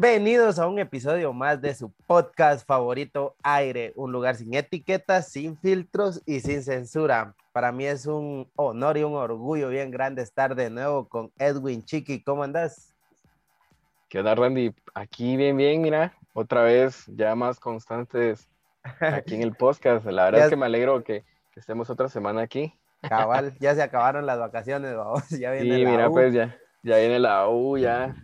Bienvenidos a un episodio más de su podcast favorito Aire, un lugar sin etiquetas, sin filtros y sin censura. Para mí es un honor y un orgullo bien grande estar de nuevo con Edwin Chiqui. ¿Cómo andas? ¿Qué onda, Randy? Aquí bien, bien, mira, otra vez ya más constantes aquí en el podcast. La verdad es que me alegro que, estemos otra semana aquí. Cabal, ya se acabaron las vacaciones, vamos. Ya viene sí, mira, pues ya, ya viene la U, ya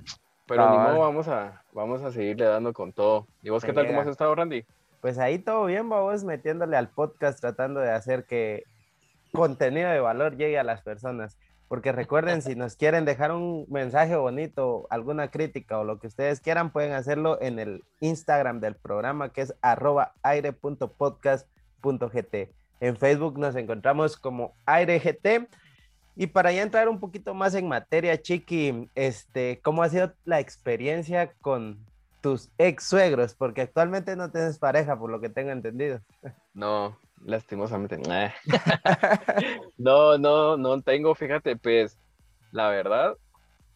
pero ni modo, vamos a, vamos a seguirle dando con todo. ¿Y vos qué tal? ¿Cómo has estado, Randy? Pues ahí todo bien, vamos metiéndole al podcast, tratando de hacer que contenido de valor llegue a las personas. Porque recuerden, si nos quieren dejar un mensaje bonito, alguna crítica o lo que ustedes quieran, pueden hacerlo en el Instagram del programa que es arroba aire.podcast.gt. En Facebook nos encontramos como AireGT y para ya entrar un poquito más en materia, Chiqui, este, ¿cómo ha sido la experiencia con tus ex suegros? Porque actualmente no tienes pareja, por lo que tengo entendido. No, lastimosamente. no, no, no tengo, fíjate, pues la verdad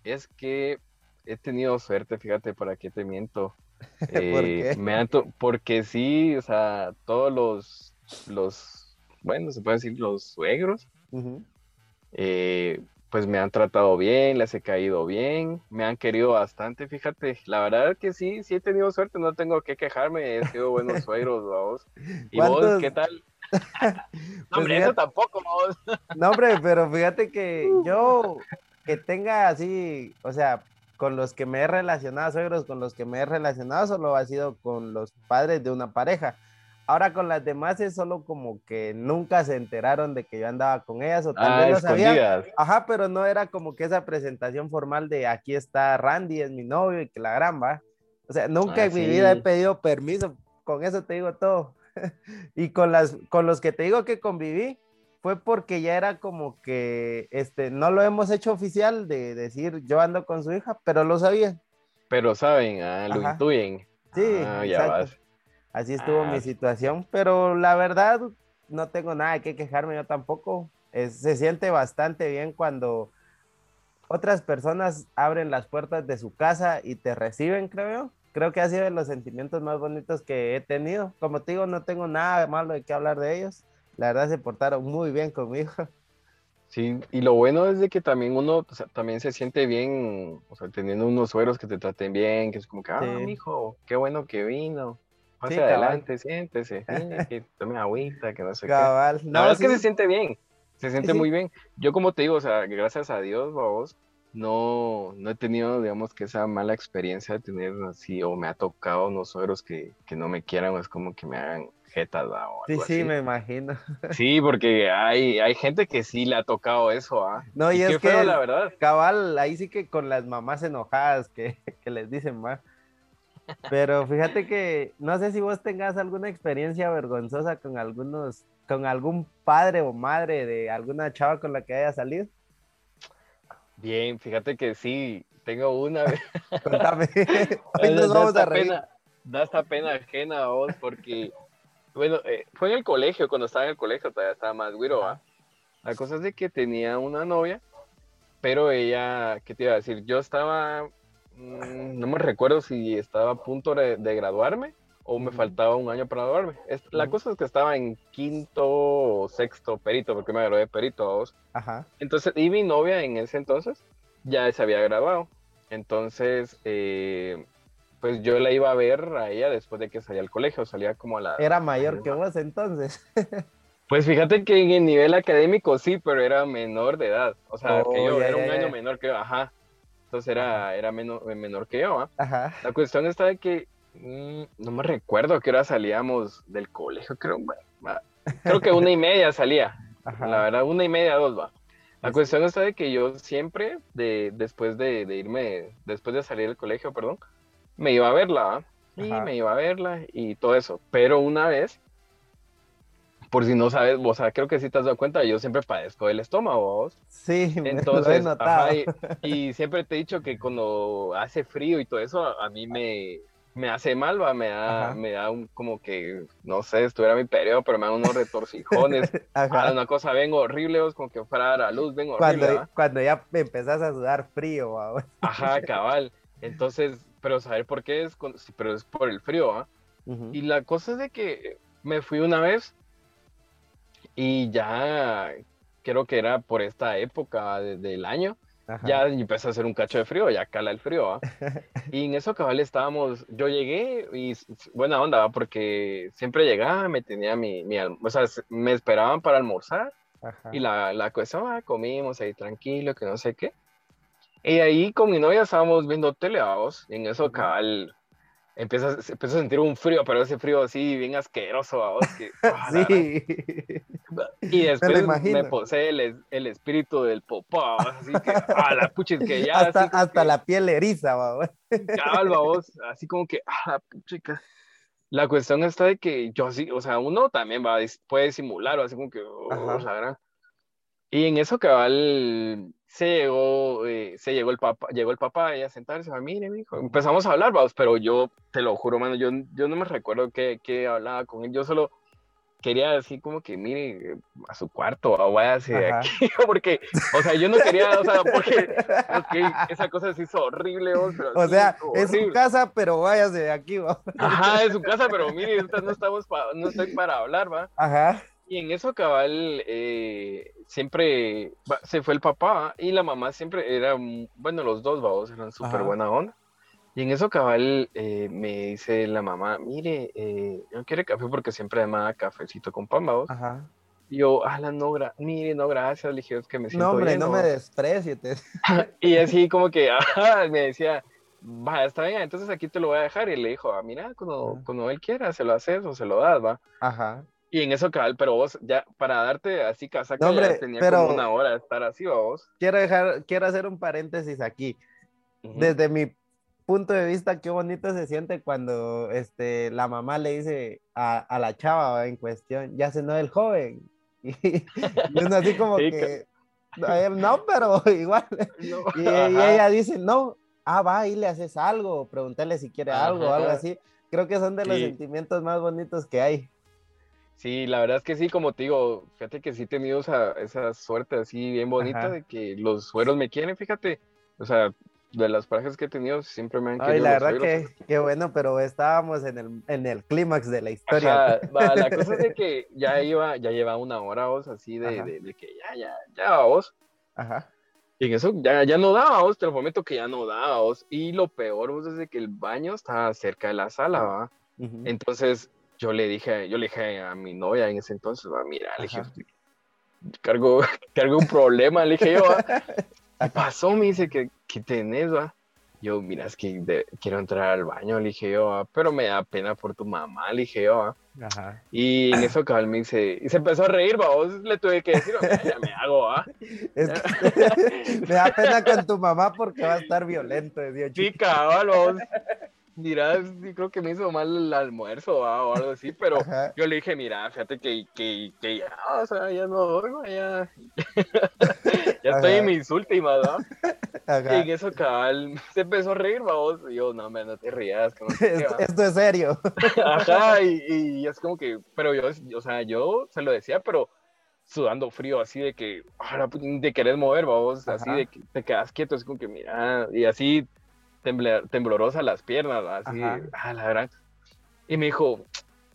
es que he tenido suerte, fíjate, ¿para qué te miento? Eh, me porque sí, o sea, todos los, los, bueno, se puede decir los suegros, eh, pues me han tratado bien, les he caído bien, me han querido bastante, fíjate, la verdad que sí, sí he tenido suerte, no tengo que quejarme, he sido buenos suegros, vos. ¿Y vos qué tal? no, hombre, pues eso tampoco, vos. no, hombre, pero fíjate que yo, que tenga así, o sea, con los que me he relacionado, suegros, con los que me he relacionado, solo ha sido con los padres de una pareja. Ahora con las demás es solo como que nunca se enteraron de que yo andaba con ellas o tal vez ah, lo Ajá, pero no era como que esa presentación formal de aquí está Randy, es mi novio y que la gran va. O sea, nunca ah, en mi vida he pedido permiso, con eso te digo todo. y con las con los que te digo que conviví fue porque ya era como que este no lo hemos hecho oficial de decir yo ando con su hija, pero lo sabían. Pero saben, ah, lo intuyen. Sí, ah, ya vas. Así estuvo mi ah. situación, pero la verdad no tengo nada que quejarme yo tampoco. se siente bastante bien cuando otras personas abren las puertas de su casa y te reciben, creo yo. Creo que ha sido de los sentimientos más bonitos que he tenido. Como te digo, no tengo nada malo de qué hablar de ellos. La verdad se portaron muy bien conmigo. Sí, y lo bueno es de que también uno también se siente bien, o sea, teniendo unos sueros que te traten bien, que es como que, ah, hijo, qué bueno que vino. Pase adelante, siéntese, que tome agüita, que no sé qué. La verdad es que se siente bien, se siente muy bien. Yo como te digo, o sea, gracias a Dios, vos, no, no he tenido, digamos, que esa mala experiencia de tener así, o me ha tocado unos suegros que, que no me quieran, o es como que me hagan jetas, o algo Sí, sí, me imagino. Sí, porque hay, hay gente que sí le ha tocado eso, ¿ah? No, y, es que, la verdad. Cabal, ahí sí que con las mamás enojadas que, que les dicen más. Pero fíjate que no sé si vos tengas alguna experiencia vergonzosa con algunos, con algún padre o madre de alguna chava con la que haya salido. Bien, fíjate que sí, tengo una. Contame. Hoy nos vamos a reír. Pena, da esta pena ajena a vos porque, bueno, eh, fue en el colegio, cuando estaba en el colegio todavía estaba más güiro, La cosa es de que tenía una novia, pero ella, ¿qué te iba a decir? Yo estaba no me recuerdo si estaba a punto de, graduarme o me faltaba un año para graduarme. la cosa es que estaba en quinto o sexto perito, porque me gradué de perito. Ajá. Entonces, y mi novia en ese entonces ya se había graduado. Entonces, eh, pues yo la iba a ver a ella después de que salía al colegio, salía como a la... Era mayor que vos entonces. Pues fíjate que en el nivel académico sí, pero era menor de edad. O sea, que yo oh, era un año menor que yo, ajá. Entonces era, era menor, menor que yo, ¿ah? Ajá. La cuestión está de que mm, no me recuerdo a qué hora salíamos del colegio, creo, creo que una y media salía. La verdad, una y media, dos va. La cuestión está de que yo siempre, de, después de, de, irme, después de salir del colegio, perdón, me iba a verla, y me iba a verla y todo eso. Pero una vez, por si no sabes, o sea, creo que sí te has dado cuenta, yo siempre padezco del estómago. Sí, Entonces, lo he notado. y, siempre te he dicho que cuando hace frío y todo eso, a mí me, me hace mal, va, me da, me da un, como que, no sé, estuviera mi periodo, pero me da unos retorcijones. Ajá. una cosa vengo horrible, como que fuera a la luz, vengo cuando, horrible. Cuando ya empezás a sudar frío, ¿va? Ajá, cabal. Entonces, pero saber por qué es, pero es por el frío, ¿ah? Y la cosa es de que me fui una vez y ya creo que era por esta época del año, ya empezó a hacer un cacho de frío, ya cala el frío, ¿ah? y en eso cabal estábamos, yo llegué y buena onda, porque siempre llegaba, me tenía mi, mi o sea, me esperaban para almorzar y la, la cuestión, ah, comimos ahí tranquilo, que no sé qué. Y ahí con mi novia estábamos viendo tele, y en eso cabal empieza, a sentir un frío, pero ese frío así bien asqueroso, vos, que, ah, sí. Y después me, posee el, el, espíritu del popó, así que, a la pucha, que ya... Hasta, hasta la piel eriza, vos. Cabal, vos, así como que, ah, pucha, la cuestión está de que yo así, o sea, uno también va, puede simular, o así como que, oh, la gran... Y en eso cabal se llegó, eh, se llegó el papá, llegó el papá y a sentarse, a mire, hijo. Empezamos a hablar, vamos, pero yo te lo juro, mano, yo, yo no me recuerdo qué, qué hablaba con él, yo solo quería decir como que mire a su cuarto o váyase de aquí, porque, o sea, yo no quería, o sea, porque, esa cosa se hizo horrible, o sea, es su casa, pero váyase de aquí, va. Ajá, es su casa, pero mire, no estamos, no estoy para hablar, va. Ajá. Y en eso, cabal, eh, siempre se fue el papá y la mamá siempre era, bueno, los dos babos eran súper buena onda. Y en eso, cabal, eh, me dice la mamá, mire, eh, yo quiero café porque siempre además cafecito con pan, babos. Ajá. Y yo, ah, la no, mire, no, gracias, le dije, es que me siento No, hombre, no me desprecies. y así como que, ajá, me decía, va, está bien, entonces aquí te lo voy a dejar. Y le dijo, ah, mira, cuando, cuando él quiera, se lo haces o se lo das, va. Ajá. Y en eso, cabal, pero vos, ya, para darte así casaca, ya tenía como una hora de estar así, vos. Quiero dejar, quiero hacer un paréntesis aquí. Desde mi punto de vista, qué bonito se siente cuando este, la mamá le dice a, a la chava en cuestión, ya se no el joven. Y, uno así como que, no, pero igual. y, ella dice, no, ah, va y le haces algo, pregúntale si quiere algo o algo así. Creo que son de los sentimientos más bonitos que hay. Sí, la verdad es que sí, como te digo, fíjate que sí he tenido esa, esa suerte así bien bonita de que los sueros me quieren, fíjate. O sea, de las parejas que he tenido siempre me han querido. Ay, la verdad que, qué bueno, pero estábamos en el, en el clímax de la historia. la cosa es de que ya iba, ya lleva una hora vos así de, de, que ya, ya, ya vos. Ajá. Y en eso ya, ya no dábamos, te lo prometo que ya no dábamos. Y lo peor vos es de que el baño estaba cerca de la sala, ¿va? Entonces yo le dije, yo le dije a mi novia en ese entonces, va, mira, le dije, cargo, cargo un problema, le dije yo, ¿qué pasó? Me dice, que qué tenés? Yo, mira, es que quiero entrar al baño, le dije yo, pero me da pena por tu mamá, le dije yo, Ajá. Y en eso cabal me dice, y se empezó a reír, va, vos le tuve que decir, ya me hago, ¿ah? me da pena con tu mamá porque va a estar violento, decía Sí, cabal, vos dirás, creo que me hizo mal el almuerzo o algo así, pero yo le dije, mira, fíjate que, que, que, ya, o sea, ya no duermo, ya, ya estoy en mis últimas, ¿no? Y en eso, cabal, se empezó a reír, vamos, y yo, no, me no te rías. esto, es serio. Ajá, y, y, es como que, pero yo, o sea, yo se lo decía, pero sudando frío, así de que, ahora de querer mover, vamos, así de que te quedas quieto, es como que, mira, y así temblorosa las piernas, así, ah, la verdad. Y me dijo,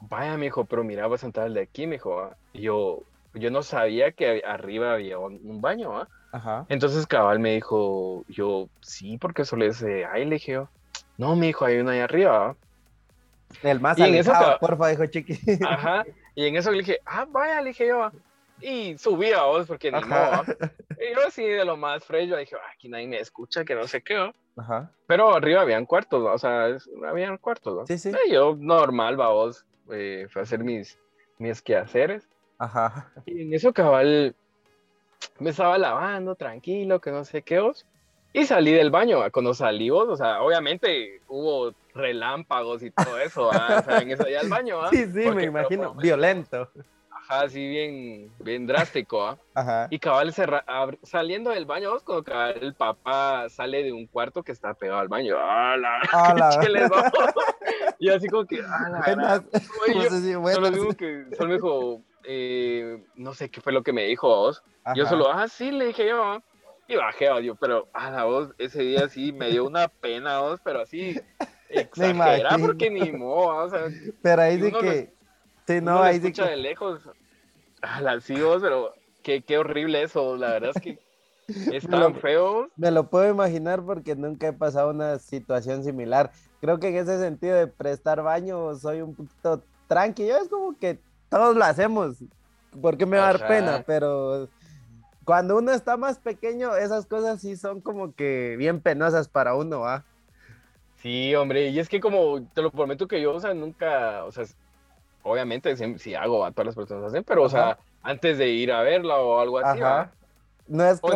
vaya, me dijo, pero mira, vas a entrar de aquí, me dijo. ¿ah? Y yo, yo no sabía que arriba había un, baño, ¿ah? Ajá. Entonces cabal me dijo, yo, sí, porque solo es ahí, le dije yo. No, me dijo, hay uno ahí arriba. ¿ah? El más alejado, porfa, dijo Chiqui. Ajá. Y en eso le dije, ah, vaya, le dije yo. Y subí a vos porque ni modo. Y yo así de lo más fresco, dije, aquí nadie me escucha, que no sé qué. Ajá. Pero arriba habían cuartos, o sea, habían cuartos, ¿no? Sí, sí. Y yo normal, va vos, eh, fue a hacer mis, mis quehaceres. Ajá. Y en eso cabal me estaba lavando, tranquilo, que no sé qué vos. Y salí del baño, cuando salí vos, o sea, obviamente hubo relámpagos y todo eso, o sea, en eso ya el baño, ¿ah? Sí, sí, me imagino, violento. Ajá, así bien, bien drástico, ¿ah? Ajá. Y cabal saliendo del baño, vos, cuando cabal el papá sale de un cuarto que está pegado al baño, ¡Hala! ¡Hala! y así como que, ¡Hala! no sé si solo digo que, solo me dijo, eh, no sé qué fue lo que me dijo vos. Yo solo, ah, sí, le dije yo, y bajé, odio, pero a la voz ese día sí me dio una pena, vos, pero así exagera porque ni modo, o sea, pero ahí sí que sí, no, ahí sí que de lejos a las sí, vos, pero qué, qué horrible eso, la verdad es que es tan feo. Me lo puedo imaginar porque nunca he pasado una situación similar. Creo que en ese sentido de prestar baño soy un poquito tranquilo, es como que todos lo hacemos. porque me va a dar pena? Pero cuando uno está más pequeño, esas cosas sí son como que bien penosas para uno, ¿va? Sí, hombre, y es que como te lo prometo que yo, o sea, nunca, o sea, obviamente si, hago, a todas las personas hacen, pero, o sea, antes de ir a verla o algo así, no es, no,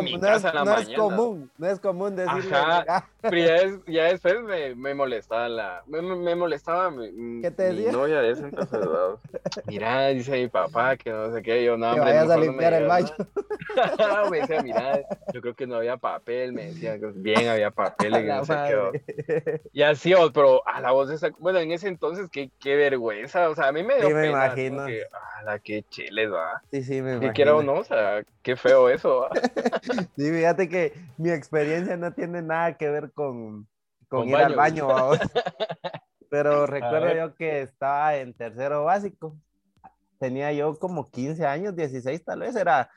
es, común, no es común decirle. Ajá, pero ya, ya después me, me, molestaba la, me, me molestaba mi, ¿Qué te mi novia de ese entonces, mira, dice mi papá que no sé qué, yo no, hombre, vayas a limpiar el baño. me decía, mira, yo creo que no había papel, me decía, bien había papel, y no sé qué. Y así, pero a la voz de esa, bueno, en ese entonces, qué, qué vergüenza, o sea, a mí me dio sí, me imagino. Que, la qué chiles, va. Sí, sí, me imagino. Que quiera o no, o sea, qué feo eso, va. sí, fíjate que mi experiencia no tiene nada que ver con, con, ir al baño. Pero recuerdo yo que estaba en tercero básico. Tenía yo como 15 años, 16 tal vez. Era,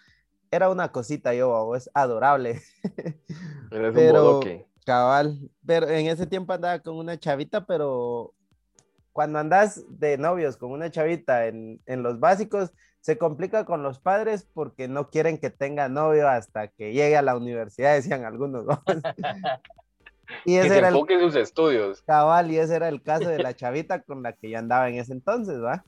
era una cosita yo, es adorable. pero, cabal. Pero en ese tiempo andaba con una chavita, pero cuando andas de novios con una chavita en, en los básicos, se complica con los padres porque no quieren que tenga novio hasta que llegue a la universidad, decían algunos. y ese que era el, sus estudios. Cabal, y ese era el caso de la chavita con la que yo andaba en ese entonces, ¿va?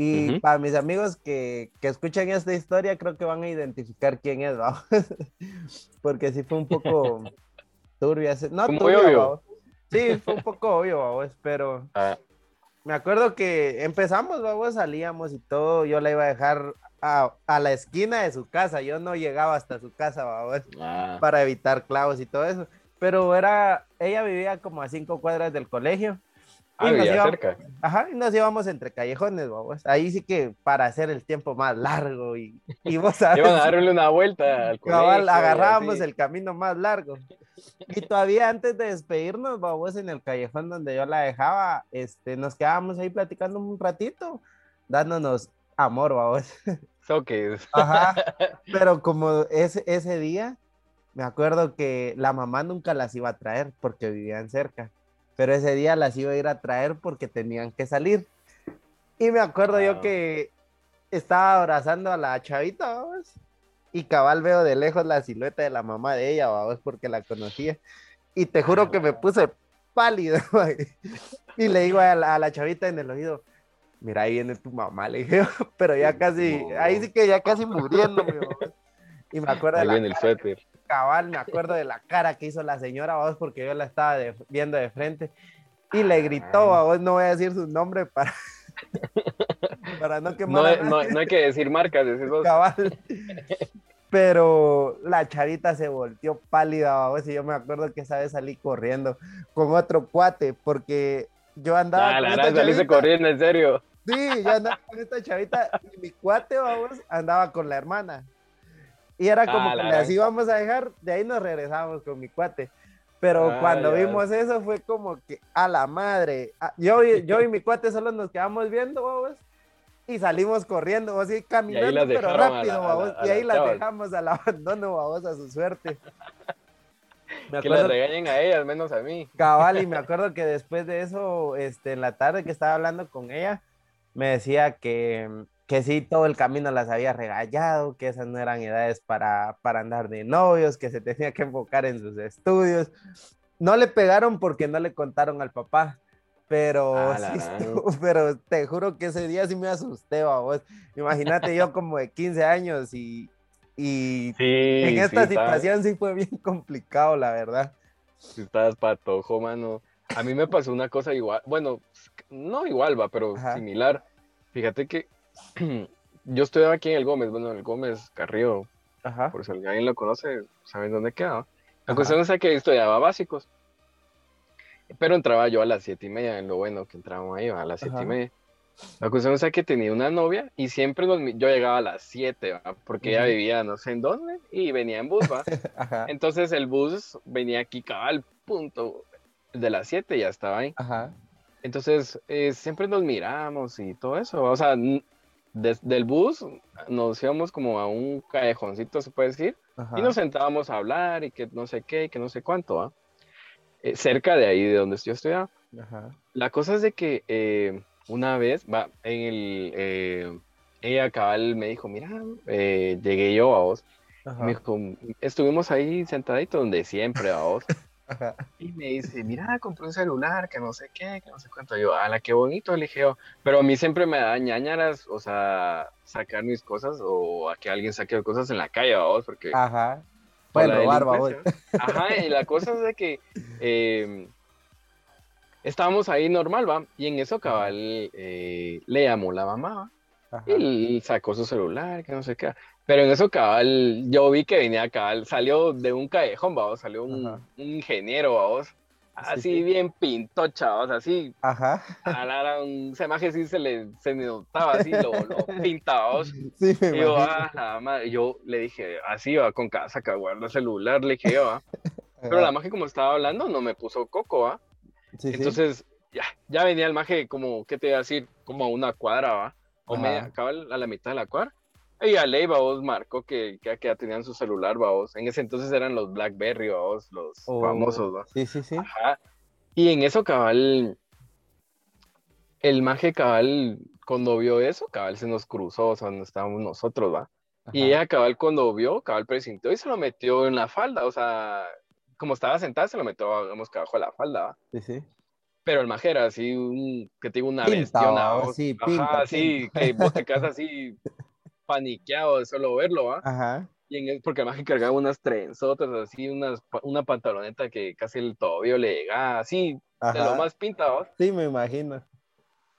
Y para mis amigos que, que, escuchan esta historia, creo que van a identificar quién es, ¿va? porque sí fue un poco turbia. No turbio, Sí, fue un poco obvio, ¿va? pero... Ah me acuerdo que empezamos, vamos, salíamos y todo, yo la iba a dejar a, la esquina de su casa, yo no llegaba hasta su casa, vamos, ah. para evitar clavos y todo eso, pero era, ella vivía como a cinco cuadras del colegio. Ah, y cerca. Ajá, y nos íbamos entre callejones, vamos. Ahí sí que para hacer el tiempo más largo y, y vos sabes. Iban a darle una vuelta al colegio. agarrábamos el camino más largo. Y todavía antes de despedirnos, vamos, en el callejón donde yo la dejaba, este, nos quedábamos ahí platicando un ratito, dándonos amor, vamos. Soques. Ajá. Pero como ese, ese día, me acuerdo que la mamá nunca las iba a traer porque vivían cerca. Pero ese día las iba a ir a traer porque tenían que salir. Y me acuerdo yo que estaba abrazando a la chavita, vamos y cabal veo de lejos la silueta de la mamá de ella, vamos, porque la conocía. Y te juro que me puse pálido. y le digo a la, chavita en el oído, mira, ahí viene tu mamá, le dije, pero ya casi, ahí sí que ya casi muriéndome. Y me acuerdo de la el suéter. Cabal, me acuerdo de la cara que hizo la señora, vos, porque yo la estaba viendo de frente. Y le gritó, vos, no voy a decir su nombre para, para no quemar. No, no, hay que decir marcas, decir Cabal. Pero la charita se volteó pálida, y yo me acuerdo que esa vez salí corriendo con otro cuate, porque yo andaba. Ah, la saliste corriendo, en serio. Sí, yo andaba con esta chavita y mi cuate, vamos, andaba con la hermana. Y era como ah, que así vamos a dejar, de ahí nos regresamos con mi cuate. Pero cuando vimos eso fue como que a la madre. Ah, yo, yo y mi cuate solo nos quedamos viendo, vamos, y salimos corriendo, así caminando, pero rápido, vamos, y ahí las dejamos al abandono, vamos, a su suerte. que las regañen a ellas, menos a mí. Cabal, y me acuerdo que después de eso, este, en la tarde que estaba hablando con ella, me decía que, que sí, todo el camino las había regañado, que esas no eran edades para, para andar de novios, que se tenía que enfocar en sus estudios. No le pegaron porque no le contaron al papá, pero, pero te juro que ese día sí me asusté, vos. Imagínate yo como de 15 años y, y en esta situación sí fue bien complicado, la verdad. Si estás patojo, mano. A mí me pasó una cosa igual, bueno, no igual va, pero similar. Fíjate que yo estoy aquí en el Gómez, bueno, el Gómez Carrillo, Ajá. por si alguien lo conoce, saben dónde queda. La cuestión es que estudiaba básicos, pero entraba yo a las siete y media, en lo bueno que entrábamos ahí, a las siete y media. La cuestión es que tenía una novia y siempre yo llegaba a las 7, porque ella vivía no sé en dónde y venía en bus, ¿va? Entonces el bus venía aquí al punto de las 7 ya estaba ahí. Ajá. Entonces, eh, siempre nos miramos y todo eso. O sea, desde el bus nos íbamos como a un callejoncito, se puede decir, y nos sentábamos a hablar y que no sé qué, y que no sé cuánto, eh, cerca de ahí, de donde yo estudiaba. La cosa es de que eh, una vez, va, en el, ella cabal me dijo, mira, llegué yo a vos. Me dijo, estuvimos ahí sentaditos donde siempre a vos. Y me dice, mira, compré un celular, que no sé qué, que no sé cuánto. Yo, ala, qué bonito, le dije Pero a mí siempre me da ñañaras, o sea, sacar mis cosas o a que alguien saque cosas en la calle, vamos, porque... Ajá. Pueden robar, vamos. Ajá, y la cosa es de que em, estábamos ahí normal, va, y en eso cabal eh, le llamó la mamá, y sacó su celular, que no sé qué. Pero en eso, cabal, yo vi que venía cabal, salió de un callejón, vamos, salió un, ingeniero, vamos, así bien pintocha, vamos, así. Ajá. A un semaje sí se le se notaba así, lo, lo pintaba, Sí, me y yo, ah, madre, yo le dije, así va con casa, que guarda el celular, le dije yo, Pero la magia, como estaba hablando, no me puso coco, ¿va? Sí, Entonces, ya, ya venía el maje como, ¿qué te iba a decir? Como a una cuadra, ¿va? O media, cabal, a la mitad de la cuadra. Y a ley, vos, marcó que, que, ya tenían su celular, vos. En ese entonces eran los Blackberry, vos, los oh, famosos, ¿va? Sí, sí, sí. Ajá. Y en eso, cabal, el maje cabal, cuando vio eso, cabal se nos cruzó, o sea, donde estábamos nosotros, ¿va? Y ella, cabal, cuando vio, cabal presentó y se lo metió en la falda, o sea, como estaba sentada, se lo metió, digamos, que abajo de la falda, ¿va? Sí, sí. Pero el maje era así, un, que te digo, una bestia, una... Sí, Ajá, sí, que vos te quedas así paniqueado de solo verlo, ¿va? Ajá. Y en el, porque además que cargaba unas trenzotas, así, unas, una pantaloneta que casi el tobillo le llegaba, así, de lo más pintado. Sí, me imagino.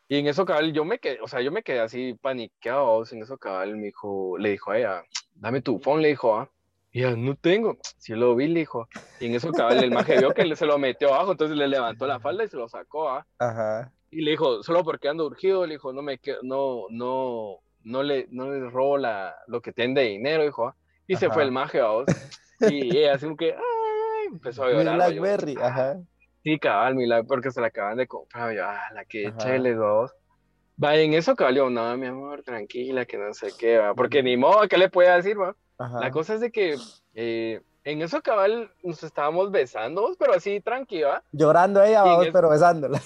Y en eso, cabal, yo me quedé, o sea, yo me quedé así paniqueado, en eso, cabal, me dijo, le dijo a ella, dame tu phone, le dijo, ¿ah? Y ella, no tengo. Si lo vi, le dijo. Y en eso, cabal, el maje vio que se lo metió abajo, entonces le levantó la falda y se lo sacó, ¿ah? Ajá. Y le dijo, solo porque ando urgido, le dijo, no me quedo, no, no, no le, no le robo la, lo que tiene de dinero, hijo. Y se fue el maje, vos. Y ella así como que, ay, empezó a llorar. Blackberry, ajá. Sí, cabal, milagro, porque se la acaban de comprar. Yo, ah, la que chele, dos. Va, en eso cabal, no, mi amor, tranquila, que no sé qué, va. Porque ni modo, ¿qué le puede decir, va? La cosa es de que eh, en eso cabal nos estábamos besando, pero así tranquila. Llorando ella, vamos, pero besándola.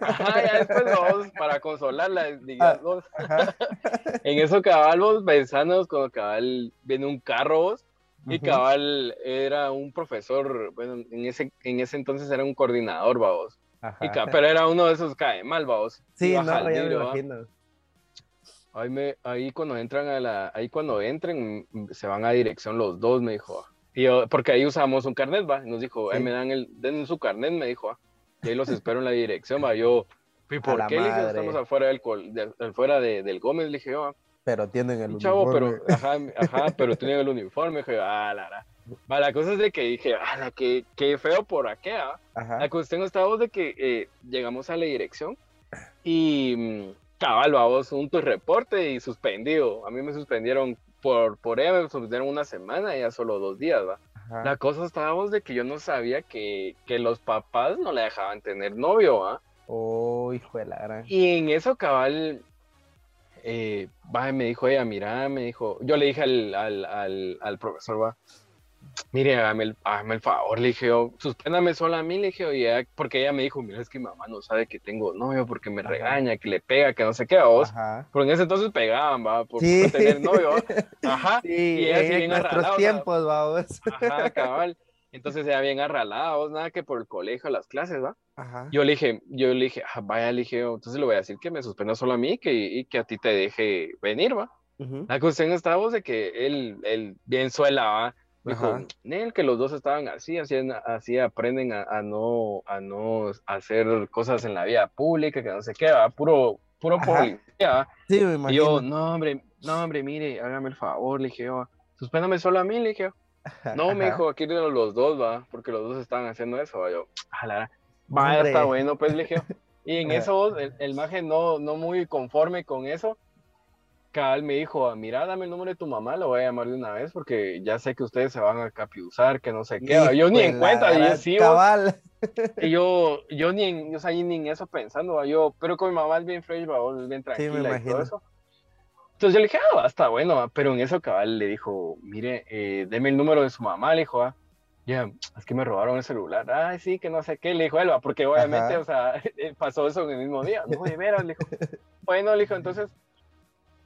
Ajá, ya después vamos para consolarla, digamos. en eso cabal vos pensando cuando cabal viene un carro vos, y cabal era un profesor, bueno, en ese, en ese entonces era un coordinador, vamos. Y pero era uno de esos cae mal, vamos. Sí, no, ya me imagino. Ahí, me, ahí cuando entran a la, ahí cuando entren, se van a dirección los dos, me dijo. Y yo, porque ahí usamos un carnet, va, nos dijo, ahí me dan el, den su carnet, me dijo, y ahí los espero en la dirección, va, yo, ¿y por qué? Le dije, estamos afuera del, afuera del Gómez, le dije, yo, ah". pero tienen el Chavo, uniforme. pero, ajá, ajá, pero tienen el uniforme, dije, ah, la, la. Va, la cosa es de que dije, ah, qué, qué feo por aquí, ¿ah? La cuestión estaba de que eh, llegamos a la dirección y mm, cabal, vamos, un tu reporte y suspendido. A mí me suspendieron por, por ella, me suspendieron una semana ya solo dos días, ¿va? La cosa estábamos de que yo no sabía que, que los papás no le dejaban tener novio, ¿ah? Oh, hijo de la gran. Y en eso, cabal, eh, va, me dijo ella, mira, me dijo, yo le dije al, al, al, al profesor, va, mire, hágame el, hágame el, favor, le dije yo, suspéndame sola a mí, le dije, porque ella me dijo, mira, es que mi mamá no sabe que tengo novio, porque me regaña, que le pega, que no sé qué, a vos. Ajá. Porque en ese entonces pegaban, va, por, tener novio. Ajá. Sí, y ella sí bien nuestros tiempos, va, vos. Ajá, cabal. Entonces ella bien arralada, vos, nada que por el colegio, las clases, ¿va? Ajá. Yo le dije, yo le dije, ah, vaya, le dije, entonces le voy a decir que me suspenda solo a mí que, y que a ti te deje venir, ¿va? La cuestión estaba vos de que él, él bien suela, ¿va? Dijo, Nel, que los dos estaban así, así, así aprenden a, no, a no hacer cosas en la vida pública, que no sé qué, va, puro, puro policía. Sí, me imagino. Y yo, no, hombre, no, hombre, mire, hágame el favor, le dije, yo, suspéndame solo a mí, le dije, no, me dijo, aquí los dos, va, porque los dos estaban haciendo eso, va, yo, a va, está bueno, pues, le dije, y en eso, el, el maje no, no muy conforme con eso, cabal me dijo, ah, mira, dame el número de tu mamá, lo voy a llamar de una vez porque ya sé que ustedes se van a capiuzar, que no sé qué. yo ni en cuenta, sí, cabal. Y yo, yo ni en, o sea, ni en eso pensando, yo, pero con mi mamá es bien fresh, es bien tranquila y todo eso. Entonces yo le dije, ah, está bueno, pero en eso cabal le dijo, mire, eh, deme el número de su mamá, le dijo, ah, ya, es que me robaron el celular, ay, sí, que no sé qué, le dijo Elba, porque obviamente, o sea, pasó eso en el mismo día, no, de veras, le dijo, bueno, le dijo, entonces,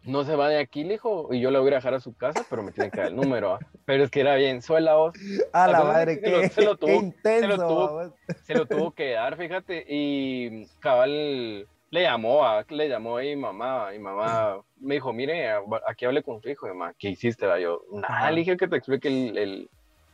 no se va de aquí, le dijo, y yo le voy a dejar a su casa, pero me tiene que dar el número. ¿ah? Pero es que era bien, suela vos. A la madre, que se lo, tuvo, intenso, se lo, tuvo, se lo tuvo que dar, fíjate, y cabal le llamó, a, le llamó a mi mamá, y mamá me dijo, mire, aquí hablé con tu hijo, y mamá, ¿qué hiciste? Va? Yo, nada, le dije que te explique el, el,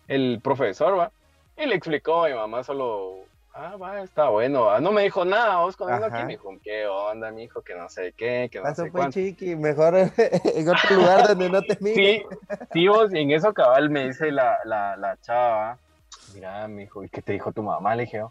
el profesor, va. Y le explicó, mi mamá solo ah, va, está bueno. Ah, no me dijo nada, vos con aquí me dijo, ¿qué onda, mi hijo? Que no sé qué, que no Paso sé pues, chiqui, mejor en otro lugar donde no te mire. Sí, sí, vos, en eso cabal me dice la, la, la chava, mira, mi hijo, ¿y qué te dijo tu mamá? Le dije,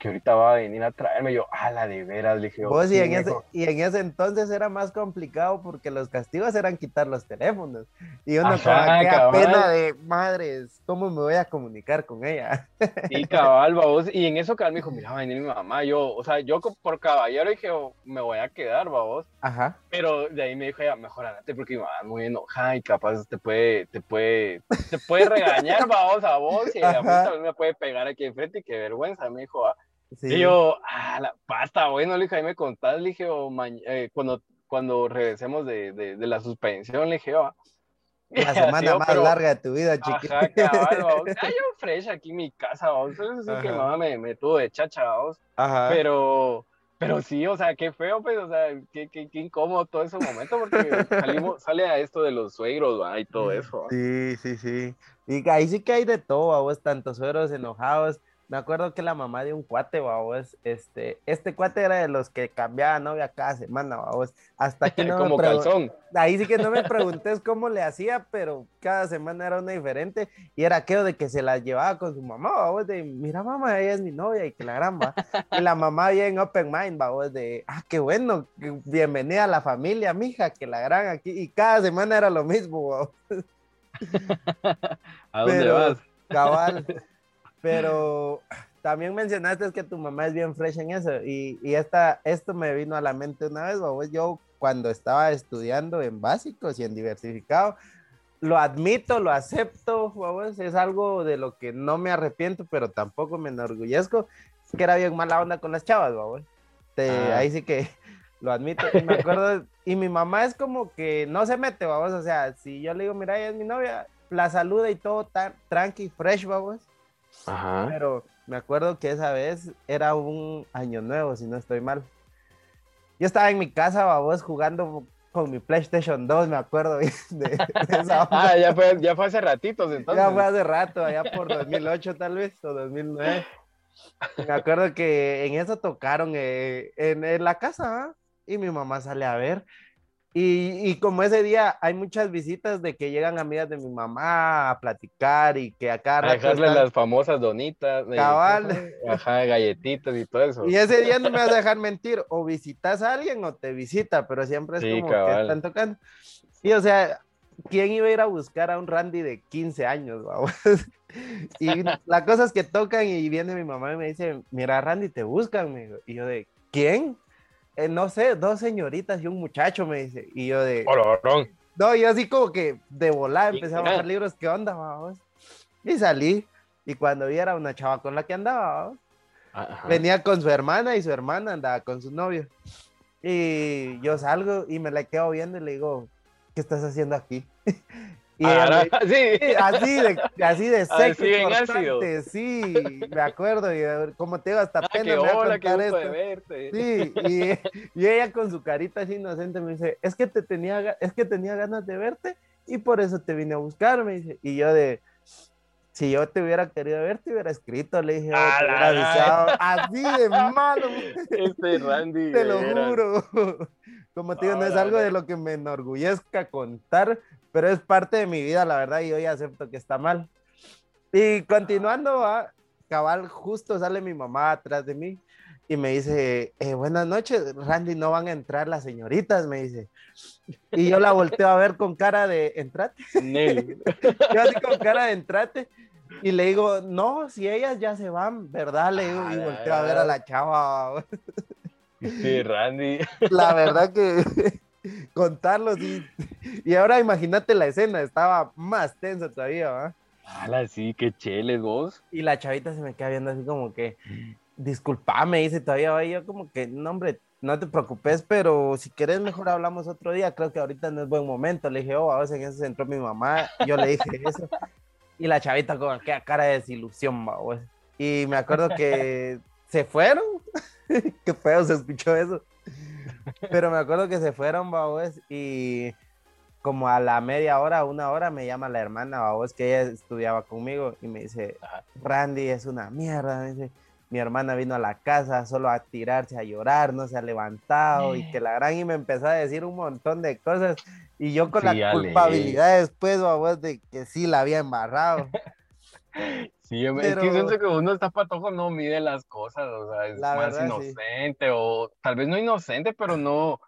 que ahorita va a venir a traerme. Yo, a la de veras, le dije. Vos, y, en ese, y en ese entonces era más complicado porque los castigos eran quitar los teléfonos. Y uno con aquella pena de madres, ¿cómo me voy a comunicar con ella? Sí, cabal, vos. Y en eso cabal me dijo, mira, va a venir mi mamá. Yo, o sea, yo por caballero dije, oh, me voy a quedar, vos. Ajá. Pero de ahí me dijo, ya, mejor andate porque mi mamá es muy enojada y capaz te puede, te puede, te puede regañar, vos, a vos. Y a mí también me puede pegar aquí enfrente y qué vergüenza. Me dijo, ah, y yo, ah, la pasta, bueno, le dije, ahí me contás, le dije, eh, cuando, cuando regresemos de, de, de, la suspensión, le dije, oh, la semana más larga de tu vida, chiquito. Ajá, cabal, yo fresh aquí en mi casa. Eso es que mamá me, me tuvo de chacha, vamos. Ajá. Pero, pero sí, o sea, qué feo, pues, o sea, qué, qué, qué incómodo todo ese momento, porque salimos, sale a esto de los suegros, ¿va? y todo eso. Sí, sí, sí. Y ahí sí que hay de todo, vos, tantos suegros enojados me acuerdo que la mamá de un cuate, vamos, este, este cuate era de los que cambiaba novia cada semana, vamos, hasta que no Como me calzón. Ahí sí que no me preguntes cómo le hacía, pero cada semana era una diferente, y era aquello de que se la llevaba con su mamá, vamos, de, mira mamá, ella es mi novia, y que la gran va, y la mamá bien open mind, vamos, de, ah, qué bueno, bienvenida a la familia, mija, que la gran aquí, y cada semana era lo mismo, vamos. ¿A dónde vas? Cabal. Pero también mencionaste que tu mamá es bien fresh en eso y, y esta, esto me vino a la mente una vez, yo cuando estaba estudiando en básicos y en diversificado, lo admito, lo acepto, es algo de lo que no me arrepiento, pero tampoco me enorgullezco, que era bien mala onda con las chavas, Te, ah. Ahí sí que lo admito, y me acuerdo, y mi mamá es como que no se mete, vamos, o sea, si yo le digo, mira, ella es mi novia, la saluda y todo tan tranqui, fresh, vamos, pero me acuerdo que esa vez era un año nuevo, si no estoy mal. Yo estaba en mi casa, babos, jugando con mi PlayStation 2, me acuerdo de, Ah, ya fue, ya fue hace ratitos entonces. Ya fue hace rato, allá por 2008 tal vez, o 2009. Me acuerdo que en eso tocaron eh, en, la casa, ¿ah? y mi mamá sale a ver, y, como ese día hay muchas visitas de que llegan amigas de mi mamá a platicar y que acá... A dejarle las famosas donitas. Cabal. Ajá, galletitas y todo eso. Y ese día no me vas a dejar mentir, o visitas a alguien o te visita, pero siempre es como que están tocando. Y o sea, ¿quién iba a ir a buscar a un Randy de 15 años, vamos? y la cosa es que tocan y viene mi mamá y me dice, mira, Randy, te buscan, me Y yo de, ¿quién? Eh, no sé, dos señoritas y un muchacho, me dice. Y yo de... No, yo así como que de volar empecé a bajar libros, ¿qué onda, vamos? Y salí. Y cuando vi era una chava con la que andaba, vamos. Venía con su hermana y su hermana andaba con su novio. Y yo salgo y me la quedo viendo y le digo, ¿qué estás haciendo aquí? Y ah, sí. así de, así de seco y sí, me acuerdo, y como te digo, hasta ah, pena me hola, a contar esto. Verte. Sí, y, y, ella con su carita así inocente me dice, es que te tenía, es que tenía ganas de verte y por eso te vine a buscar, me dice, y yo de, si yo te hubiera querido ver, te hubiera escrito, le dije, oh, te hubiera avisado. Así de malo. Este Randy. Te lo juro. Como te digo, no es algo de lo que me enorgullezca contar, pero es parte de mi vida, la verdad, y hoy acepto que está mal. Y continuando, cabal, justo sale mi mamá atrás de mí y me dice, eh, buenas noches, Randy, no van a entrar las señoritas, me dice. Y yo la volteo a ver con cara de, entrate. yo así con cara de entrate. Y le digo, no, si ellas ya se van, ¿verdad? Le digo, y volteo a ver a la chava. Sí, Randy. La verdad que contarlo, sí. Y ahora imagínate la escena, estaba más tensa todavía, ¿va? ¡Hala, sí, qué cheles vos! Y la chavita se me queda viendo así como que, disculpame, dice todavía, yo como que, no, hombre, no te preocupes, pero si quieres mejor hablamos otro día, creo que ahorita no es buen momento. Le dije, oh, a veces en eso entró mi mamá, yo le dije eso. Y la chavita con aquella cara de desilusión, pues. Y me acuerdo que se fueron. Qué feo se escuchó eso. Pero me acuerdo que se fueron, babos, y como a la media hora, una hora, me llama la hermana, babos, que ella estudiaba conmigo, y me dice, Randy es una mierda, me dice, mi hermana vino a la casa solo a tirarse a llorar, no se ha levantado, y que la gran y me empezó a decir un montón de cosas, y yo con la culpabilidad después, babos, de que sí la había embarrado. Sí, es que siento que uno está patojo, no mide las cosas, o sea, es más inocente, o tal vez no inocente, pero no,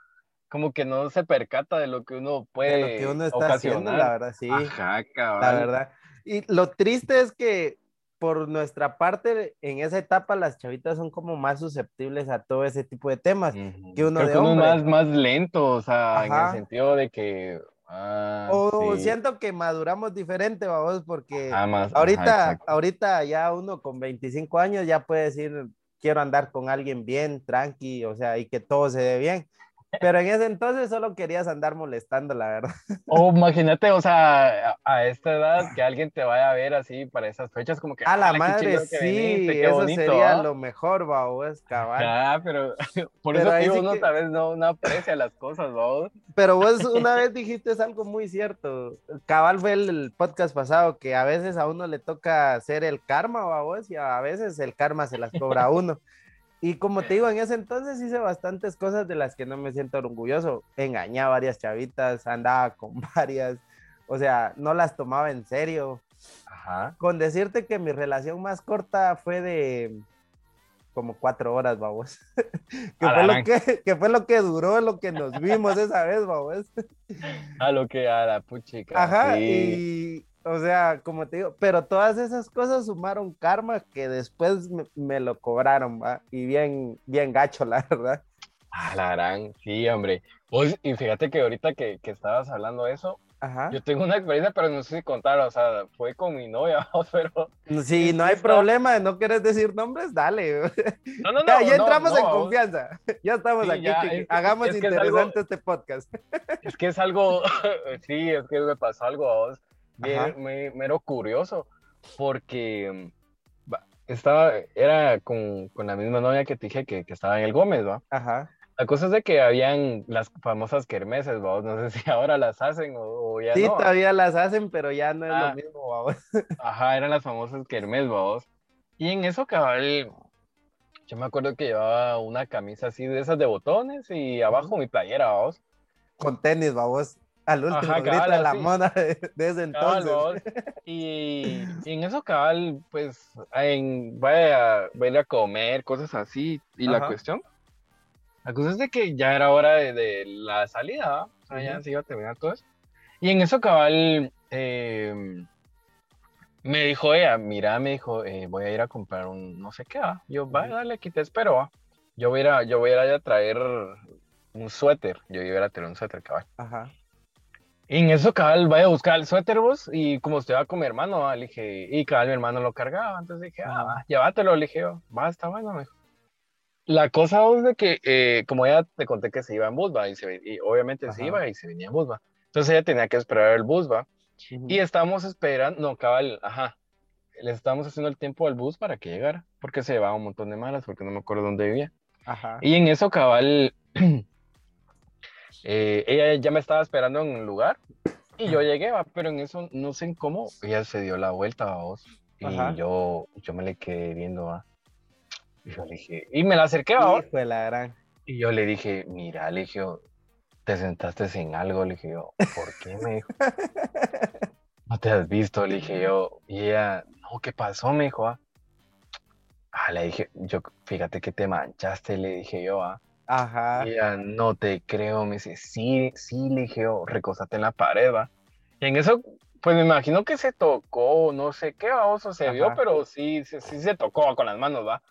como que no se percata de lo que uno puede. De lo que uno está haciendo, la verdad, sí. Ajá, cabrón. La verdad. Y lo triste es que por nuestra parte, en esa etapa, las chavitas son como más susceptibles a todo ese tipo de temas que uno de uno más, más lento, o sea, en el sentido de que Ah, o siento que maduramos diferente, vamos, porque ahorita, ahorita ya uno con 25 años ya puede decir, quiero andar con alguien bien, tranqui, o sea, y que todo se dé bien. Pero en ese entonces solo querías andar molestando, la verdad. O imagínate, o sea, a, esta edad que alguien te vaya a ver así para esas fechas, como que. A la madre, sí, eso sería lo mejor, es cabal. Ah, pero por eso digo, uno tal vez no, no, aprecia las cosas, ¿no? Pero vos una vez dijiste algo muy cierto. Cabal fue el, podcast pasado que a veces a uno le toca hacer el karma, vos, y a veces el karma se las cobra a uno. Y como te digo, en ese entonces hice bastantes cosas de las que no me siento orgulloso. Engañé a varias chavitas, andaba con varias, o sea, no las tomaba en serio. Ajá. Con decirte que mi relación más corta fue de como cuatro horas, vamos. que, fue lo que, fue lo que duró, lo que nos vimos esa vez, vamos. a lo que a la puchica. Ajá, y o sea, como te digo, pero todas esas cosas sumaron karma que después me, lo cobraron, ¿va? Y bien, bien gacho, la verdad. Ah, la gran, sí, hombre. y fíjate que ahorita que, que estabas hablando de eso, yo tengo una experiencia, pero no sé si contar, o sea, fue con mi novia, pero... Si no hay problema, no quieres decir nombres, dale. No, no, no. Ya, entramos en confianza. Ya estamos aquí, hagamos interesante este podcast. Es que es algo, sí, es que me pasó algo a vos bien, mero curioso, porque mm, estaba, era con, con, la misma novia que te dije que, que, estaba en el Gómez, ¿va? Ajá. La cosa es de que habían las famosas kermeses, ¿va? No sé si ahora las hacen o, ya sí, no. Sí, todavía las hacen, pero ya no es lo ah. mismo, ¿va? Ajá, eran las famosas kermes, ¿va? Y en eso, cabal, yo me acuerdo que llevaba una camisa así de esas de botones y abajo mi playera, ¿va? Con tenis, ¿va? Al último grita la moda desde entonces. y, en eso, cabal, pues, en, vaya, vaya a comer, cosas así. Y la cuestión, la cosa es de que ya era hora de, la salida, o sea, ya se iba a terminar todo eso. Y en eso cabal, em, me dijo ella, mira, me dijo, eh, voy a ir a comprar un no sé qué, ¿va? Yo, va, dale, aquí te espero, ¿va? Yo voy a ir a, yo voy a, ir a traer un suéter. Yo iba a traer un suéter, cabal. Ajá. En eso, cabal, vaya a buscar el suéter vos, y como usted va con mi hermano, le dije, y cabal, mi hermano lo cargaba, entonces dije, ah, va, llévatelo, le dije, va, está bueno, me dijo. La cosa es de que, eh, como ya te conté que se iba en bus, ¿va? Y, se, y obviamente se iba y se venía en bus, ¿va? Entonces ella tenía que esperar el bus, ¿va? Y estábamos esperando, no, cabal, ajá, le estábamos haciendo el tiempo al bus para que llegara, porque se llevaba un montón de malas, porque no me acuerdo dónde vivía. Ajá. Y en eso, cabal, eh, ella ya me estaba esperando en un lugar y yo llegué, ¿va? pero en eso no sé cómo, ella se dio la vuelta a vos y yo, yo me le quedé viendo, ¿va? Y yo le dije, y me la acerqué a la gran. Y yo le dije, mira, le dije, te sentaste sin algo, le dije yo, ¿por qué me dijo? No te has visto, le dije yo, y ella, no, ¿qué pasó? Me dijo, ah, ah le dije, yo, fíjate que te manchaste, le dije yo, ah. Ajá. Y ella, no te creo, me dice, sí, sí, le dije recostate en la pared, va. Y en eso, pues me imagino que se tocó, no sé qué, oso se vio, pero sí, sí, sí se tocó con las manos, va.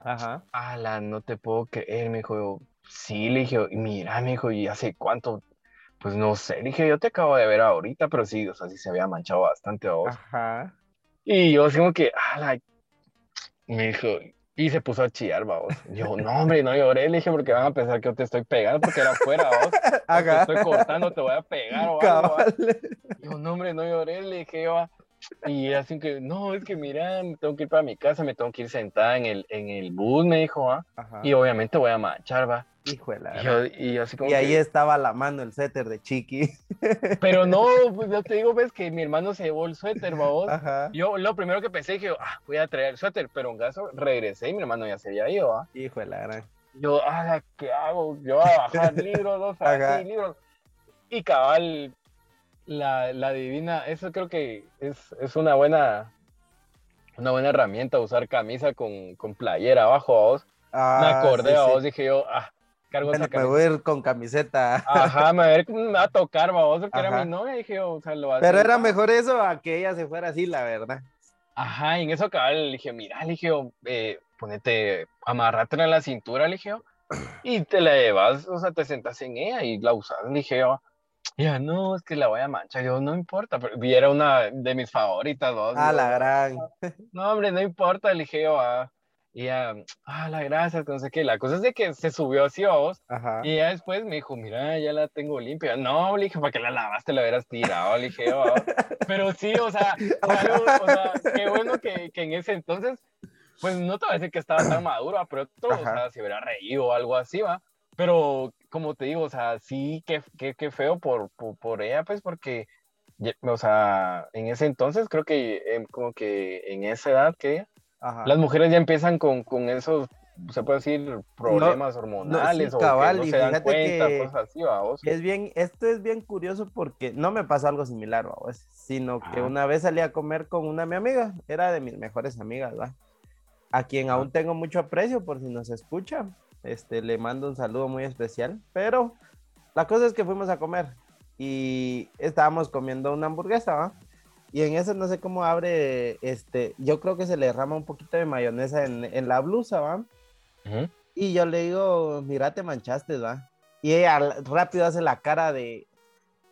Ajá. Ala, no te puedo creer, me dijo, sí, le dije, mira, me dijo, ¿y hace cuánto? Pues no sé, le dije, yo te acabo de ver ahorita, pero sí, o sea, sí se había manchado bastante a vos. Ajá. Y yo así como que, ala, me dijo, y se puso a chillar, vos. Yo, no, hombre, no lloré, le dije, porque van a pensar que yo te estoy pegando, porque era afuera, vos. Te estoy cortando, te voy a pegar algo. Yo, no, hombre, no lloré, le dije yo, y así que, no, es que mira, me tengo que ir para mi casa, me tengo que ir sentada en el, en el bus, me dijo, ¿ah? Y obviamente voy a manchar, va. Hijo y, así como y ahí estaba la mano el suéter de Chiqui. Pero no, pues yo te digo, ves que mi hermano se llevó el suéter, vos. Yo lo primero que pensé, dije, ah, voy a traer el suéter, pero en caso regresé y mi hermano ya se había ido, ¿ah? Hijo de la gran. Yo, ah, ¿qué hago? Yo voy a bajar libros, dos, libros. Y cabal, la, la divina, eso creo que es, es, una buena una buena herramienta usar camisa con, con playera abajo a vos. me ah, acordé a vos, dije yo, ah, cargo Me voy a ir con camiseta. Ajá, me, me va a tocar, vos, que era mi novia, dije yo, o sea, lo Pero era mejor eso a que ella se fuera así, la verdad. Ajá, y en eso cabal le dije, mira, le dije, eh, ponete, amarrátela en la cintura, le dije, y te la llevas, o sea, te sentas en ella y la usas, le dije yo, ya, no, es que la voy a manchar. Yo, no importa, pero y era una de mis favoritas, dos. Ah, la gran. No, hombre, no importa, le dije yo, ah, y ya, ah, la gracias, no sé qué. La cosa es de que se subió así a vos. Ajá. Y ya después me dijo, mira, ya la tengo limpia. No, le dije, ¿para qué la lavaste? La hubieras tirado, le dije, oh. pero sí, o sea, o sea, qué bueno que, que, en ese entonces, pues no te voy a decir que estaba tan madura, pero todo, o sea, si hubiera reído o algo así, va. Pero como te digo, o sea, sí, qué, qué, feo por, por, ella, pues, porque, o sea, en ese entonces creo que em, como que en esa edad que las mujeres ya empiezan con, con esos se puede decir problemas hormonales o que no se dan cuenta, cosas así. Es bien, esto es bien curioso porque no me pasó algo similar, vamos, sino que una vez salí a comer con una mi amiga, era de mis mejores amigas, ¿va? A quien aún tengo mucho aprecio por si nos escucha. Este, le mando un saludo muy especial. Pero la cosa es que fuimos a comer y estábamos comiendo una hamburguesa, ¿va? Y en eso no sé cómo abre, este, yo creo que se le derrama un poquito de mayonesa en, la blusa, ¿va? Y yo le digo, mira, te manchaste, ¿va? Y ella rápido hace la cara de,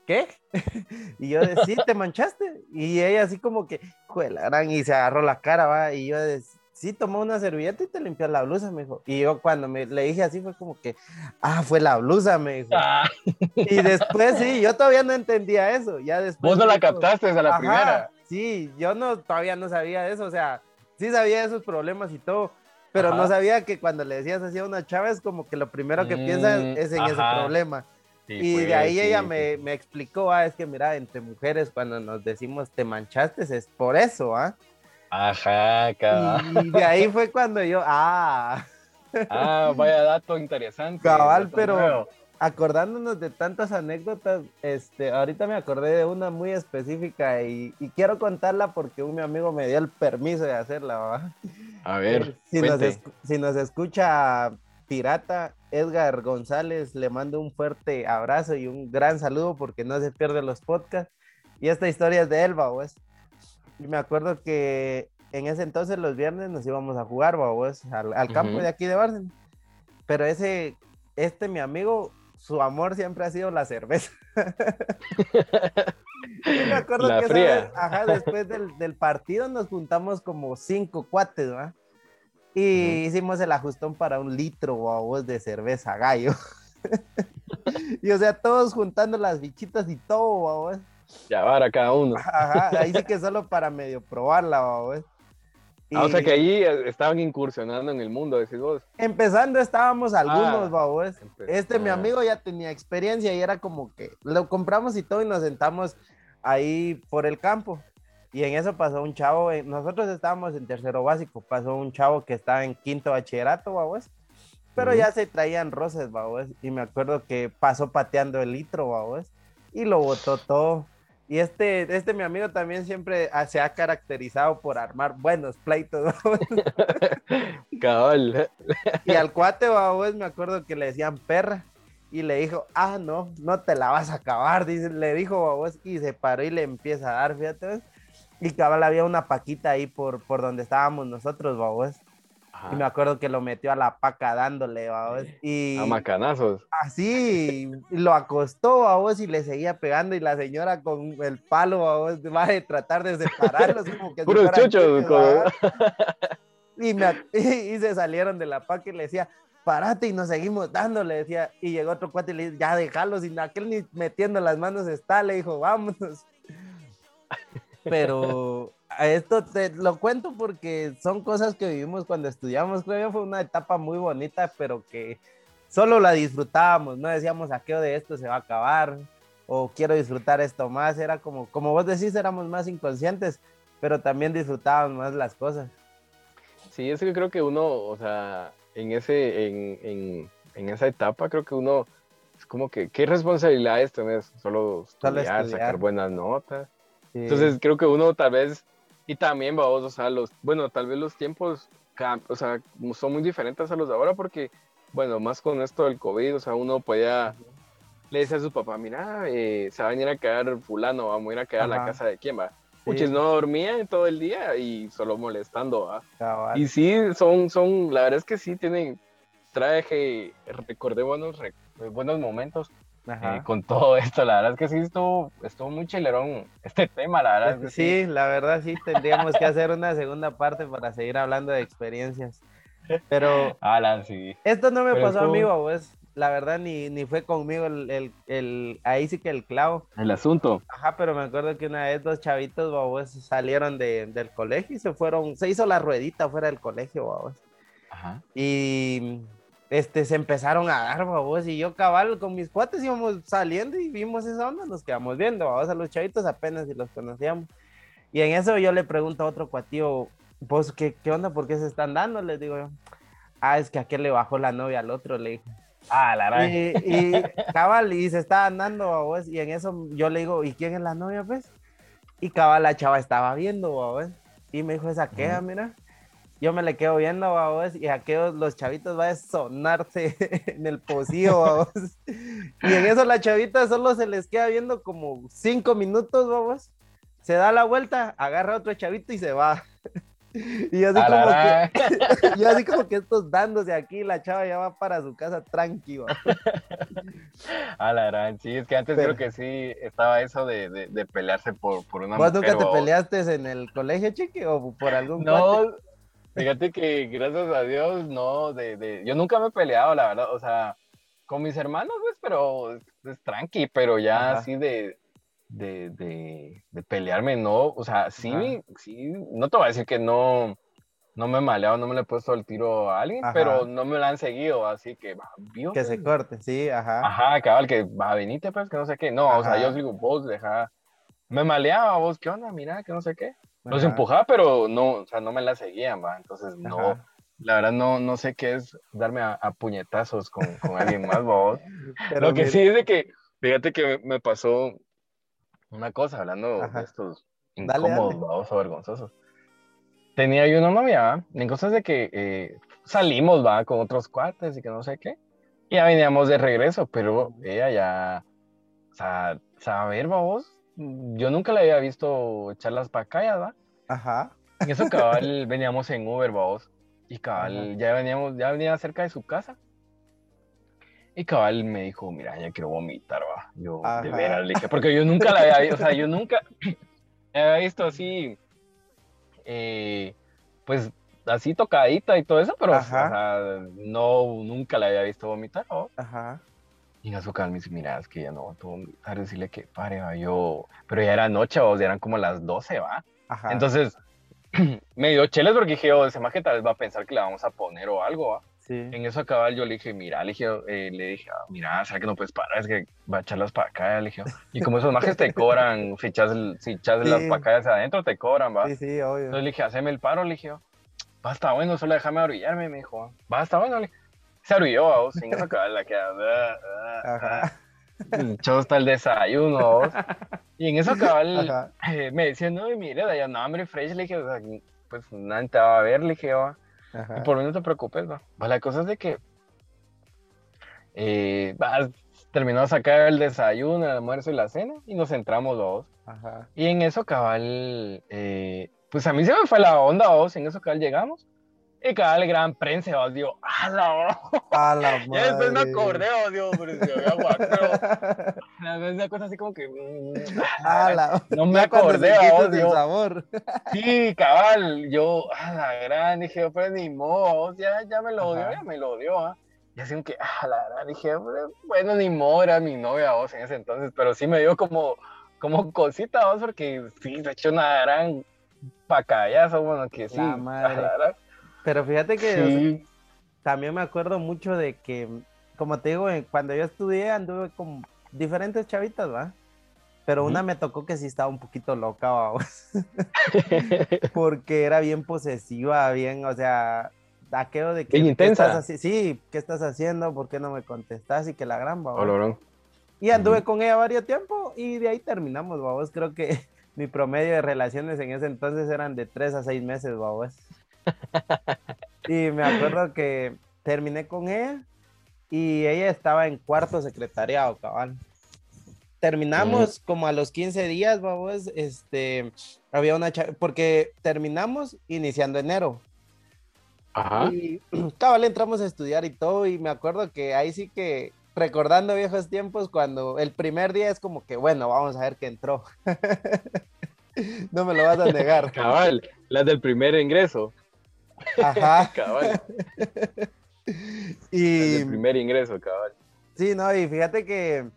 ¿qué? y yo decía, sí, te manchaste. Y ella así como que, juelarán, y se agarró la cara, ¿va? Y yo decía, sí, tomó una servilleta y te limpió la blusa, me dijo. Y yo cuando me le dije así fue como que, ah, fue la blusa, me dijo. Ah. Y después sí, yo todavía no entendía eso. Ya después. Vos no la captaste desde la primera. Sí, yo no, todavía no sabía eso, o sea, sí sabía esos problemas y todo, pero no sabía que cuando le decías así a una chava es como que lo primero que mm, es en ese problema. y de pues, ahí ella me, me, explicó, ah, es que mira, entre mujeres cuando nos decimos te manchaste es por eso, ¿ah? Ajá, cabal. Y de ahí fue cuando yo, ah. Ah, vaya dato interesante. Cabal, pero acordándonos de tantas anécdotas, este, ahorita me acordé de una muy específica y, quiero contarla porque un mi amigo me dio el permiso de hacerla. A ver, si nos, si nos escucha pirata, Edgar González, le mando un fuerte abrazo y un gran saludo porque no se pierde los podcasts. Y esta historia es de Elba, pues. Y me acuerdo que en ese entonces los viernes nos íbamos a jugar, pues, al, al campo de aquí de Barcelona. Pero ese, este mi amigo, su amor siempre ha sido la cerveza. me acuerdo que ajá, después del, del, partido nos juntamos como cinco cuates, ¿va? Y hicimos el ajustón para un litro vos de cerveza gallo. y o sea, todos juntando las bichitas y todo, vos. Ya para cada uno. Ajá, ahí sí que solo para medio probarla, vos. Ah, o sea que ahí eh, estaban incursionando en el mundo, decís vos. Empezando estábamos algunos, ah, Este, mi ah. amigo ya tenía experiencia y era como que lo compramos y todo y nos sentamos ahí por el campo. Y en eso pasó un chavo, nosotros estábamos en tercero básico, pasó un chavo que estaba en quinto bachillerato, babos, pero ya se traían roces, babos, y me acuerdo que pasó pateando el litro, babos, y lo botó todo. Y este, este mi amigo también siempre se ha caracterizado por armar buenos pleitos. Cabal. Y al cuate, babos, me acuerdo que le decían perra. Y le dijo, ah, no, no te la vas a acabar. Dice, le dijo, babos, y se paró y le empieza a dar, fíjate. Y cabal había una paquita ahí por, por donde estábamos nosotros, babos. Y me acuerdo que lo metió a la paca dándole, babos. Y... A macanazos. Así, lo acostó, babos, y le seguía pegando. Y la señora con el palo, babos, va a tratar de separarlos. Como que Puros chuchos, y, y, se salieron de la paca y le decía, parate y nos seguimos dando, le decía. Y llegó otro cuate y le dijo, ya déjalo, sin aquel ni metiendo las manos está, le dijo, vámonos pero esto te lo cuento porque son cosas que vivimos cuando estudiamos. Creo que fue una etapa muy bonita, pero que solo la disfrutábamos. No decíamos a qué de esto se va a acabar o quiero disfrutar esto más. Era como, como vos decís, éramos más inconscientes, pero también disfrutábamos más las cosas. Sí, es que creo que uno, o sea, en, ese, en, en, en esa etapa, creo que uno es como que, ¿qué responsabilidades tenés? Solo estudiar, sacar buenas notas entonces creo que uno tal vez, y también vamos, o sea, los, bueno, tal vez los tiempos, o sea, son muy diferentes a los de ahora porque, bueno, más con esto del COVID, o sea, uno podía, le dice a su papá, mira, eh, se va a venir a quedar fulano, vamos a ir a quedar a la casa de quién va. Muchos no dormían todo el día y solo molestando, ¿va? Y sí, son, son, la verdad es que sí tienen, traje, recordé buenos, buenos momentos. Eh, con todo esto. La verdad es que sí estuvo, estuvo muy chilerón este tema, la verdad. Es sí, la verdad sí, tendríamos que hacer una segunda parte para seguir hablando de experiencias. Pero Alan, sí. esto no me pasó a mí, pues, la verdad, ni, ni fue conmigo el, el, ahí sí que el clavo. El asunto. Ajá, pero me acuerdo que una vez dos chavitos, babos, salieron de, del colegio y se fueron, se hizo la ruedita fuera del colegio, babos. Ajá. Y este, se empezaron a dar, babos, y yo cabal con mis cuates íbamos saliendo y vimos esa onda, nos quedamos viendo, babos, a los chavitos apenas si los conocíamos. Y en eso yo le pregunto a otro cuatío, vos, ¿qué, qué onda? ¿Por qué se están dando? Les digo yo, ah, es que aquel le bajó la novia al otro, le dije. Ah, la verdad. Y, y, cabal, y se estaban dando, babos, y en eso yo le digo, ¿y quién es la novia, pues? Y cabal, la chava estaba viendo, babos, y me dijo, esa queja, mira yo me le quedo viendo, babos, y aquellos, los chavitos va a sonarse en el pocillo, babos. Y en eso la chavita solo se les queda viendo como cinco minutos, babos. Se da la vuelta, agarra a otro chavito y se va. Y así, como que, y así como que estos dándose aquí, la chava ya va para su casa tranquilo. A la gran, sí, es que antes creo que sí estaba eso de, de, pelearse por, por una ¿Vos nunca te peleaste en el colegio, chique, o por algún No, Fíjate que gracias a Dios, no, de, de, yo nunca me he peleado, la verdad, o sea, con mis hermanos, pues, pero es, tranqui, pero ya así de, de, de, pelearme, no, o sea, sí, sí, no te voy a decir que no, no me he maleado, no me le he puesto el tiro a alguien, pero no me lo han seguido, así que, va, Que se corte, sí, ajá. Ajá, cabal, que va, venite, pues, que no sé qué, no, o sea, yo digo, vos, deja, me maleaba, vos, ¿qué onda? Mira, que no sé qué. Los empujaba, pero no, o sea, no me la seguían, ¿va? Entonces, no, la verdad no, no sé qué es darme a, puñetazos con, con alguien más, vos. Lo que sí es de que, fíjate que me pasó una cosa, hablando de estos incómodos, o vergonzosos. Tenía yo una novia, en cosas de que eh, salimos, va, con otros cuates y que no sé qué. Y ya veníamos de regreso, pero ella ya, o sea, saber, vos, yo nunca la había visto echar las pacayas, ¿va? Ajá. En eso cabal veníamos en Uber, vos, y cabal ya veníamos, ya venía cerca de su casa. Y cabal me dijo, mira, ya quiero vomitar, va. Yo, de veras, le dije, porque yo nunca la había visto, o sea, yo nunca había visto así, eh, pues así tocadita y todo eso, pero o sea, no, nunca la había visto vomitar, ¿no? Ajá. Y su me dice, mira, es que ya no a vomitar, decirle que pare, va, yo, pero ya era noche, o eran como las 12, va. Ajá. Entonces, me dio cheles porque dije, oh, ese que tal vez va a pensar que le vamos a poner o algo, va. Sí. En eso acababa yo le dije, mira, le dije, eh, le dije ah, mira, ¿sabes que no puedes parar? Es que va a echarlas para acá, le dije. Y como esos majes te cobran, si echas, si echas las pacayas adentro, te cobran, va. Sí, sí, obvio. Entonces le dije, haceme el paro, le dije, basta bueno, solo déjame arrullarme, me dijo, basta bueno, le se arrulló, vos, sin eso acababa la queda. Ajá. Echó hasta el desayuno, vos. Y en eso acababa eh, me decía, no, mire, ya no, hambre fresh, le dije, pues nadie te va a ver, le dije, va. Y por mí no te preocupes, va. La cosa es de que eh, terminó de sacar el desayuno, el almuerzo y la cena y nos entramos dos. Ajá. Y en eso cabal, eh, pues a mí se me fue la onda, vos, en eso cabal llegamos. Y cabal, gran prensa, vos, digo, ¡a la A la madre. Y después me acordé, digo, pero si había guaco. Una cosa así como que. Mm, a la... No me acordé, digo. sabor. Sí, cabal, yo, a la gran, dije, pues ni modo, ya, ya me lo dio, ya me lo dio, ¿ah? Y así que, a la gran, dije, bueno, ni modo, era mi novia, vos, en ese entonces, pero sí me dio como, como cosita, vos, porque sí, se echó una gran pacayazo, bueno, que sí. La madre. Pero fíjate que también me acuerdo mucho de que, como te digo, cuando yo estudié anduve con diferentes chavitas, ¿va? Pero una me tocó que sí estaba un poquito loca, ¿va? Porque era bien posesiva, bien, o sea, aquello de que... intensa. Estás sí, ¿qué estás haciendo? ¿Por qué no me contestas? Y que la gran, ¿va? Y anduve con ella varios tiempo y de ahí terminamos, vamos. Creo que mi promedio de relaciones en ese entonces eran de tres a seis meses, vamos. y me acuerdo que terminé con ella y ella estaba en cuarto secretariado, cabal. Terminamos como a los 15 días, vamos, este, había una, porque terminamos iniciando enero. Ajá. Y cabal entramos a estudiar y todo, y me acuerdo que ahí sí que recordando viejos tiempos, cuando el primer día es como que, bueno, vamos a ver qué entró. no me lo vas a negar. Cabal, las del primer ingreso. Ajá. cabal. y... El primer ingreso, cabal. Sí, no, y fíjate que,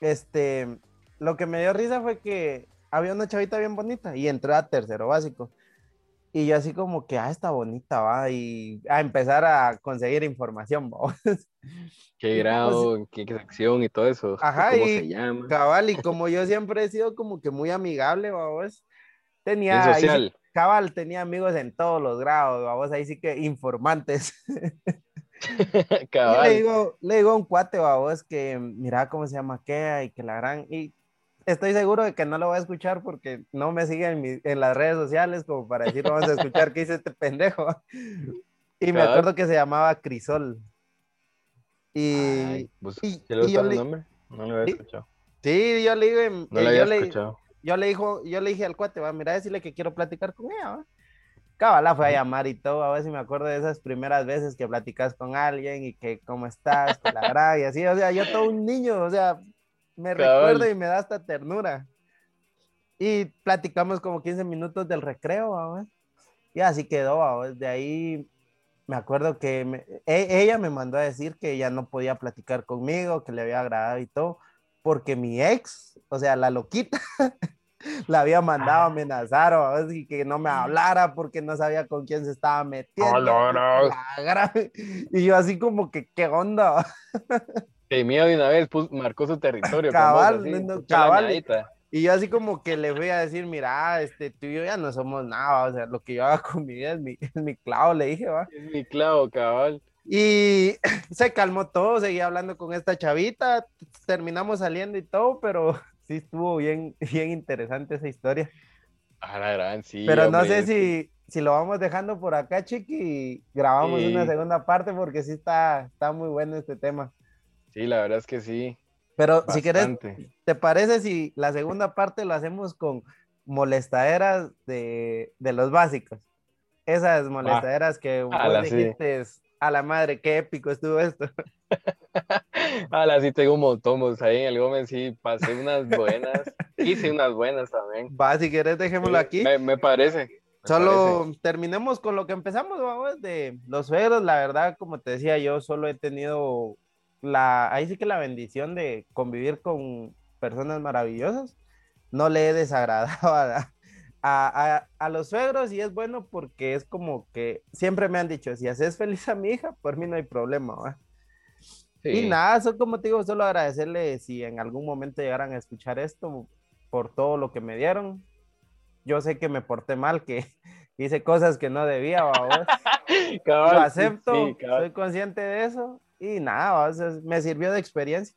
este, lo que me dio risa fue que había una chavita bien bonita y entré a tercero básico. Y yo así como que, ah, está bonita, va, y a empezar a conseguir información, va. ¿Qué grado, qué sección y todo eso? Ajá, ¿Cómo y se llama? cabal, y como yo siempre he sido como que muy amigable, va, tenía... social cabal tenía amigos en todos los grados, vamos ahí sí que informantes. cabal. le digo, le digo a un cuate, vos que mira cómo se llama Kea y que la gran, y estoy seguro de que no lo voy a escuchar porque no me sigue en, en las redes sociales como para decir vamos a escuchar qué dice este pendejo. Y me acuerdo que se llamaba Crisol. Y, pues, y, le... el nombre? No lo había escuchado. Sí, yo le digo, no lo había escuchado yo le, dijo, yo le dije al cuate, va, mira, decirle que quiero platicar con ella, va. Cabal, fue a llamar y todo, a ver si me acuerdo de esas primeras veces que platicas con alguien y que cómo estás, con la gran y así, o sea, yo todo un niño, o sea, me recuerdo y me da esta ternura. Y platicamos como 15 minutos del recreo, ¿va? y así quedó, ¿va? de ahí me acuerdo que e, ella me mandó a decir que ya no podía platicar conmigo, que le había agradado y todo, porque mi ex, o sea, la loquita, la había mandado a ah. amenazar o y que no me hablara porque no sabía con quién se estaba metiendo. no. Y yo así como que, ¿qué onda? Que miedo de una vez pues, marcó su territorio. Cabal, cabal. Y yo así como que le voy a decir, mira, este, tú y yo ya no somos nada, o sea, lo que yo hago con mi vida es mi, es mi clavo, le dije, va. Es mi clavo, cabal. Y se calmó todo, seguía hablando con esta chavita, terminamos saliendo y todo, pero sí estuvo bien, bien interesante esa historia. Ah, sí. Pero no sé si, si lo vamos dejando por acá, Chiqui, y grabamos una segunda parte porque sí está, está muy bueno este tema. Sí, la verdad es que sí. Pero si querés, ¿te parece si la segunda parte lo hacemos con molestaderas de, los básicos? Esas molestaderas que vos dijiste a la madre, qué épico estuvo esto. la sí tengo un montón, pues ahí en el Gómez sí pasé unas buenas, hice unas buenas también. Va, si querés dejémoslo aquí. Me, parece. solo terminemos con lo que empezamos, vamos, de los suegros, la verdad, como te decía, yo solo he tenido la, ahí sí que la bendición de convivir con personas maravillosas, no le he desagradado a, a, a, los suegros y es bueno porque es como que siempre me han dicho, si haces feliz a mi hija, por mí no hay problema. Y nada, eso como te digo, solo agradecerle si en algún momento llegaran a escuchar esto por todo lo que me dieron. Yo sé que me porté mal, que hice cosas que no debía, lo acepto, soy consciente de eso y nada, me sirvió de experiencia.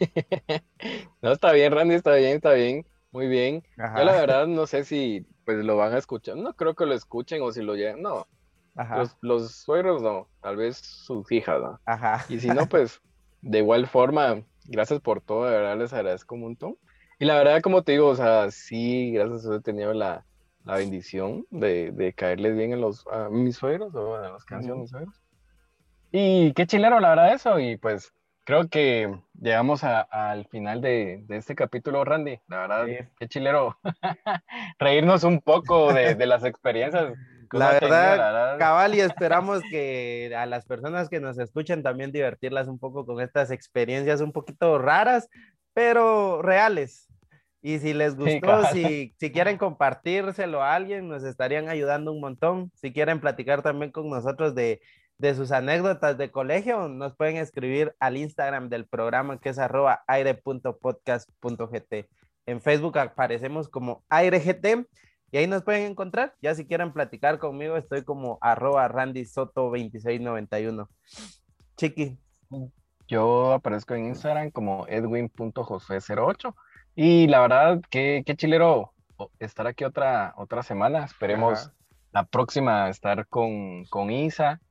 no, está bien, Randy, está bien, está bien. Muy bien. Yo la verdad no sé si pues lo van a escuchar. No creo que lo escuchen o si lo llegan. No. Los, los, suegros no. Tal vez sus hijas, ¿no? Ajá. Y si no, pues de igual forma, gracias por todo. De verdad les agradezco un montón. Y la verdad, como te digo, o sea, sí, gracias a eso he tenido la, bendición de, caerles bien en los, a mis suegros o a los que han sido mis suegros. Y qué chilero, la verdad, eso. Y pues creo que llegamos al final de, este capítulo, Randy. La verdad, qué chilero reírnos un poco de, las experiencias. La verdad, cabal, y esperamos que a las personas que nos escuchan también divertirlas un poco con estas experiencias un poquito raras, pero reales. Y si les gustó, si, si quieren compartírselo a alguien, nos estarían ayudando un montón. Si quieren platicar también con nosotros de de sus anécdotas de colegio, nos pueden escribir al Instagram del programa que es arroba aire.podcast.gt. En Facebook aparecemos como AireGT y ahí nos pueden encontrar. Ya si quieren platicar conmigo, estoy como arroba Randy Soto 2691. Chiqui. Yo aparezco en Instagram como edwin.josé08 y la verdad, qué, qué chilero estar aquí otra, otra semana. Esperemos la próxima estar con, con Isa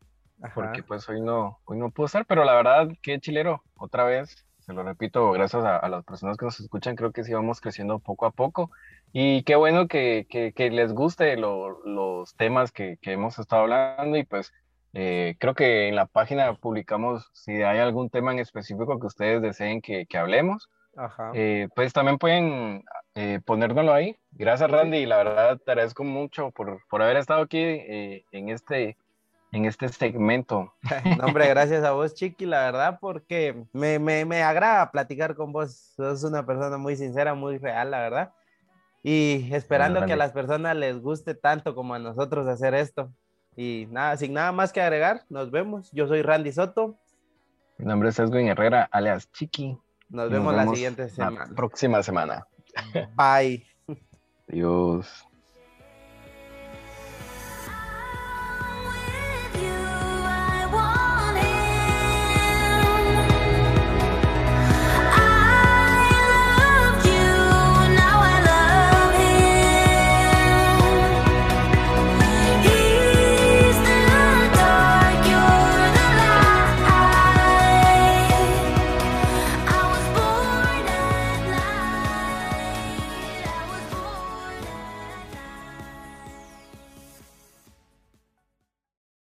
porque pues hoy no, hoy no puedo estar, pero la verdad, qué chilero, otra vez, se lo repito, gracias a, las personas que nos escuchan, creo que sí vamos creciendo poco a poco. Y qué bueno que, que, les guste los temas que, que, hemos estado hablando y pues eh, creo que en la página publicamos si hay algún tema en específico que ustedes deseen que, hablemos. Eh, pues también pueden eh, ponérnoslo ahí. Gracias Randy, la verdad te agradezco mucho por, por haber estado aquí en este en este segmento. No, hombre, gracias a vos, Chiqui, la verdad, porque me, me, me, agrada platicar con vos. Sos una persona muy sincera, muy real, la verdad. Y esperando que a las personas les guste tanto como a nosotros hacer esto. Y nada, sin nada más que agregar, nos vemos. Yo soy Randy Soto. Mi nombre es Edwin Herrera, alias Chiqui. Nos, vemos, la siguiente semana. próxima semana. Bye. Adiós.